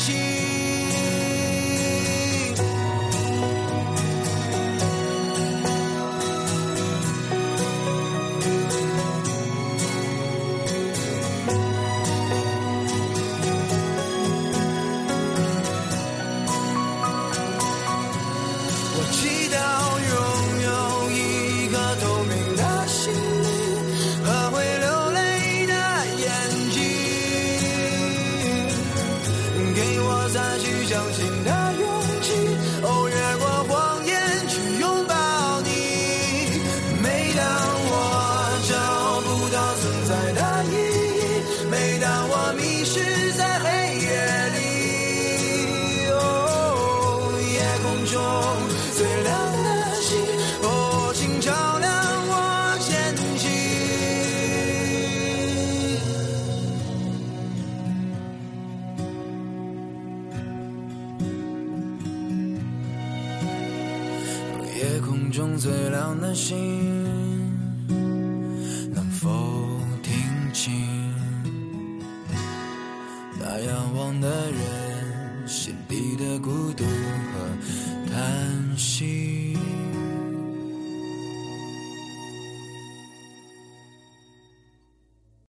she 再去相信的夜空中最亮的星，能否听清那仰望的人？